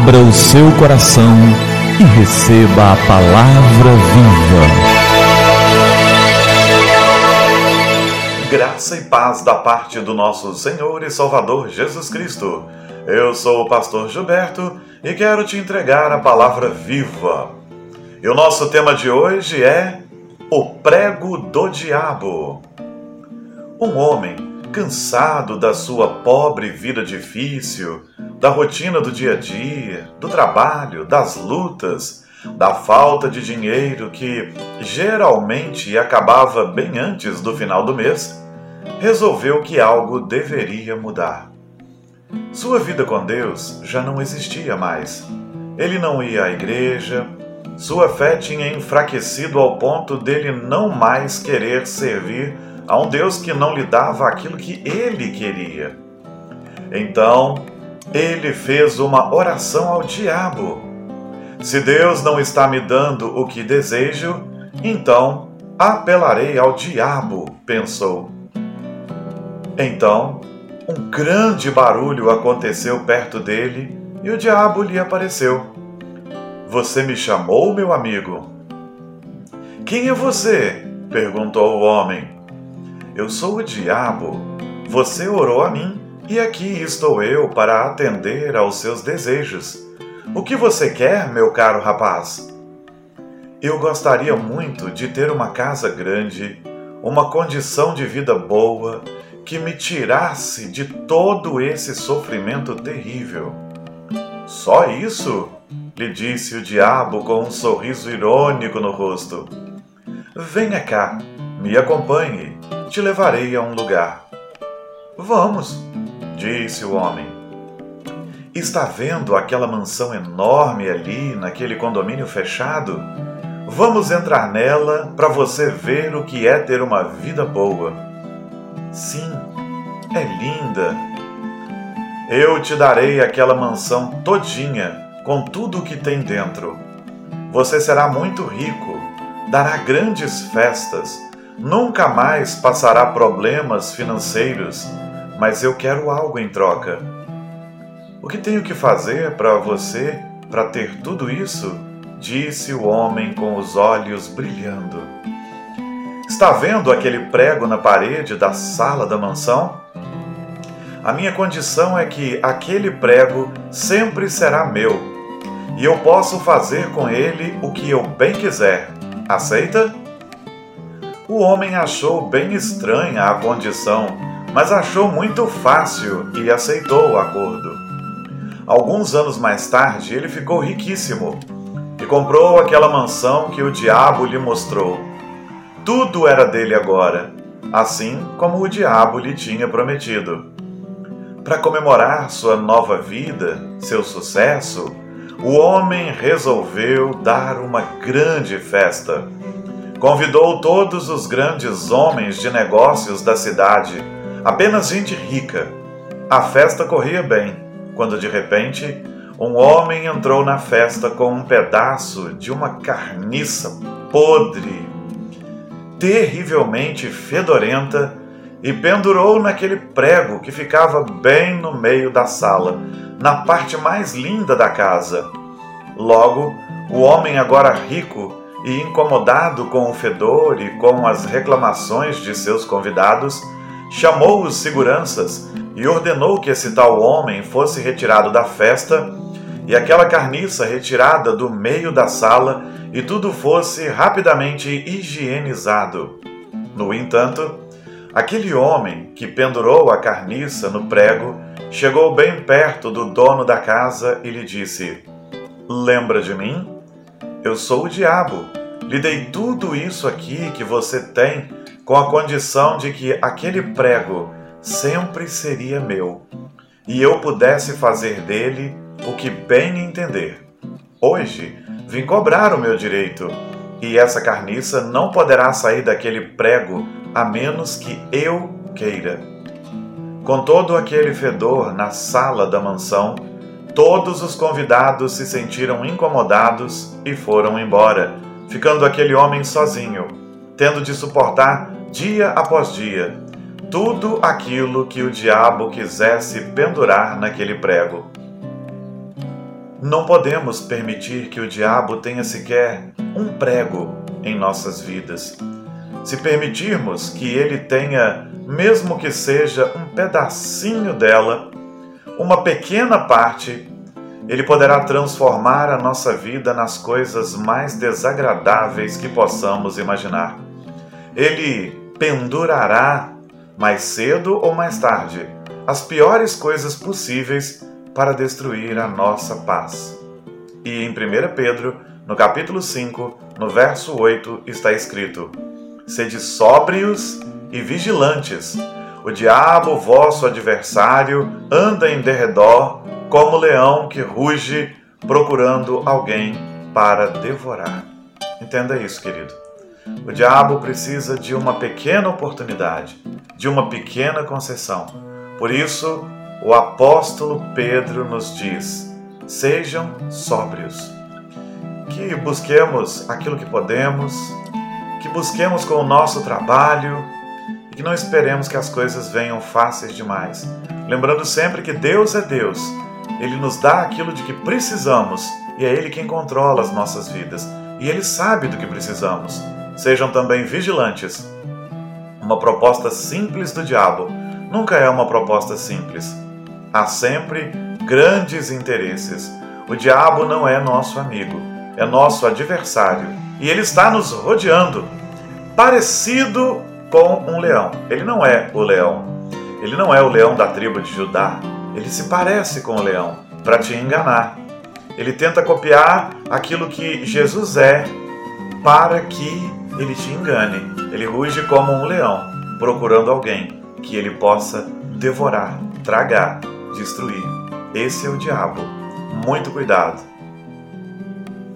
Abra o seu coração e receba a palavra viva. Graça e paz da parte do nosso Senhor e Salvador Jesus Cristo. Eu sou o pastor Gilberto e quero te entregar a palavra viva. E o nosso tema de hoje é o prego do diabo. Um homem cansado da sua pobre vida difícil, da rotina do dia a dia, do trabalho, das lutas, da falta de dinheiro que geralmente acabava bem antes do final do mês, resolveu que algo deveria mudar. Sua vida com Deus já não existia mais. Ele não ia à igreja, sua fé tinha enfraquecido ao ponto dele não mais querer servir a um Deus que não lhe dava aquilo que ele queria. Então, ele fez uma oração ao diabo. Se Deus não está me dando o que desejo, então apelarei ao diabo, pensou. Então, um grande barulho aconteceu perto dele e o diabo lhe apareceu. Você me chamou, meu amigo? Quem é você? perguntou o homem. Eu sou o diabo. Você orou a mim e aqui estou eu para atender aos seus desejos. O que você quer, meu caro rapaz? Eu gostaria muito de ter uma casa grande, uma condição de vida boa, que me tirasse de todo esse sofrimento terrível. Só isso? lhe disse o diabo com um sorriso irônico no rosto. Venha cá, me acompanhe, te levarei a um lugar. Vamos, disse o homem. Está vendo aquela mansão enorme ali, naquele condomínio fechado? Vamos entrar nela para você ver o que é ter uma vida boa. Sim, é linda. Eu te darei aquela mansão todinha, com tudo o que tem dentro. Você será muito rico, dará grandes festas, nunca mais passará problemas financeiros mas eu quero algo em troca. O que tenho que fazer para você para ter tudo isso? Disse o homem com os olhos brilhando. Está vendo aquele prego na parede da sala da mansão? A minha condição é que aquele prego sempre será meu e eu posso fazer com ele o que eu bem quiser. Aceita? O homem achou bem estranha a condição mas achou muito fácil e aceitou o acordo. Alguns anos mais tarde, ele ficou riquíssimo e comprou aquela mansão que o diabo lhe mostrou. Tudo era dele agora, assim como o diabo lhe tinha prometido. Para comemorar sua nova vida, seu sucesso, o homem resolveu dar uma grande festa. Convidou todos os grandes homens de negócios da cidade apenas gente rica. A festa corria bem, quando de repente um homem entrou na festa com um pedaço de uma carniça podre, terrivelmente fedorenta, e pendurou naquele prego que ficava bem no meio da sala, na parte mais linda da casa. Logo, o homem, agora rico e incomodado com o fedor e com as reclamações de seus convidados, chamou os seguranças e ordenou que esse tal homem fosse retirado da festa e aquela carniça retirada do meio da sala e tudo fosse rapidamente higienizado. No entanto, aquele homem que pendurou a carniça no prego chegou bem perto do dono da casa e lhe disse: Lembra de mim? Eu sou o diabo. Lhe dei tudo isso aqui que você tem com a condição de que aquele prego sempre seria meu e eu pudesse fazer dele o que bem entender. Hoje vim cobrar o meu direito e essa carniça não poderá sair daquele prego a menos que eu queira. Com todo aquele fedor na sala da mansão, todos os convidados se sentiram incomodados e foram embora, ficando aquele homem sozinho, tendo de suportar dia após dia, tudo aquilo que o diabo quisesse pendurar naquele prego. não podemos permitir que o diabo tenha sequer um prego em nossas vidas. Se permitirmos que ele tenha, mesmo que seja um pedacinho dela, uma pequena parte, ele poderá transformar a nossa vida nas coisas mais desagradáveis que possamos imaginar. Ele pendurará, mais cedo ou mais tarde, as piores coisas possíveis para destruir a nossa paz. E em 1 Pedro, no capítulo 5, no verso 8, está escrito: Sede sóbrios e vigilantes. O diabo, vosso adversário, anda em derredor como leão que ruge procurando alguém para devorar. Entenda isso, querido. O diabo precisa de uma pequena oportunidade, de uma pequena concessão. Por isso, o apóstolo Pedro nos diz: sejam sóbrios. Que busquemos aquilo que podemos, que busquemos com o nosso trabalho e que não esperemos que as coisas venham fáceis demais. Lembrando sempre que Deus é Deus ele nos dá aquilo de que precisamos e é Ele quem controla as nossas vidas. E Ele sabe do que precisamos. Sejam também vigilantes. Uma proposta simples do diabo nunca é uma proposta simples. Há sempre grandes interesses. O diabo não é nosso amigo, é nosso adversário. E ele está nos rodeando, parecido com um leão. Ele não é o leão. Ele não é o leão da tribo de Judá. Ele se parece com o leão para te enganar. Ele tenta copiar aquilo que Jesus é para que ele te engane. Ele ruge como um leão, procurando alguém que ele possa devorar, tragar, destruir. Esse é o diabo. Muito cuidado.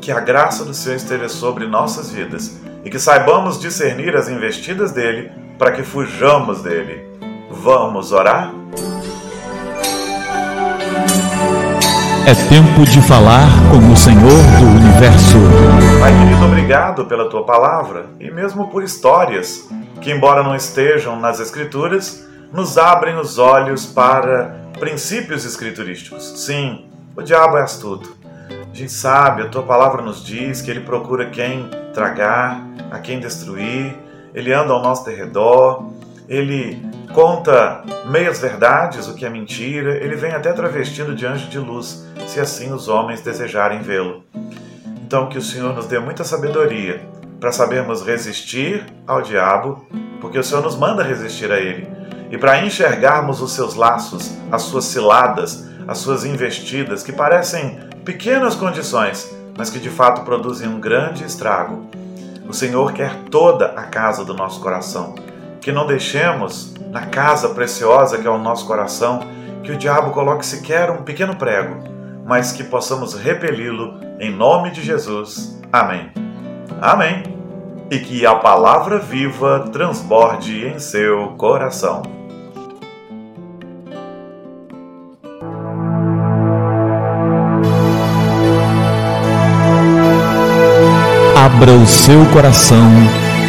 Que a graça do Senhor esteja sobre nossas vidas e que saibamos discernir as investidas dele para que fujamos dele. Vamos orar? É tempo de falar com o Senhor do Universo. Pai querido, obrigado pela tua palavra e mesmo por histórias que, embora não estejam nas Escrituras, nos abrem os olhos para princípios escriturísticos. Sim, o diabo é astuto. A gente sabe, a tua palavra nos diz que ele procura quem tragar, a quem destruir, ele anda ao nosso derredor, ele conta meias verdades, o que é mentira, ele vem até travestido de anjo de luz, se assim os homens desejarem vê-lo. Então, que o Senhor nos dê muita sabedoria para sabermos resistir ao diabo, porque o Senhor nos manda resistir a ele, e para enxergarmos os seus laços, as suas ciladas, as suas investidas, que parecem pequenas condições, mas que de fato produzem um grande estrago. O Senhor quer toda a casa do nosso coração que não deixemos na casa preciosa que é o nosso coração que o diabo coloque sequer um pequeno prego, mas que possamos repeli-lo em nome de Jesus. Amém. Amém. E que a palavra viva transborde em seu coração. Abra o seu coração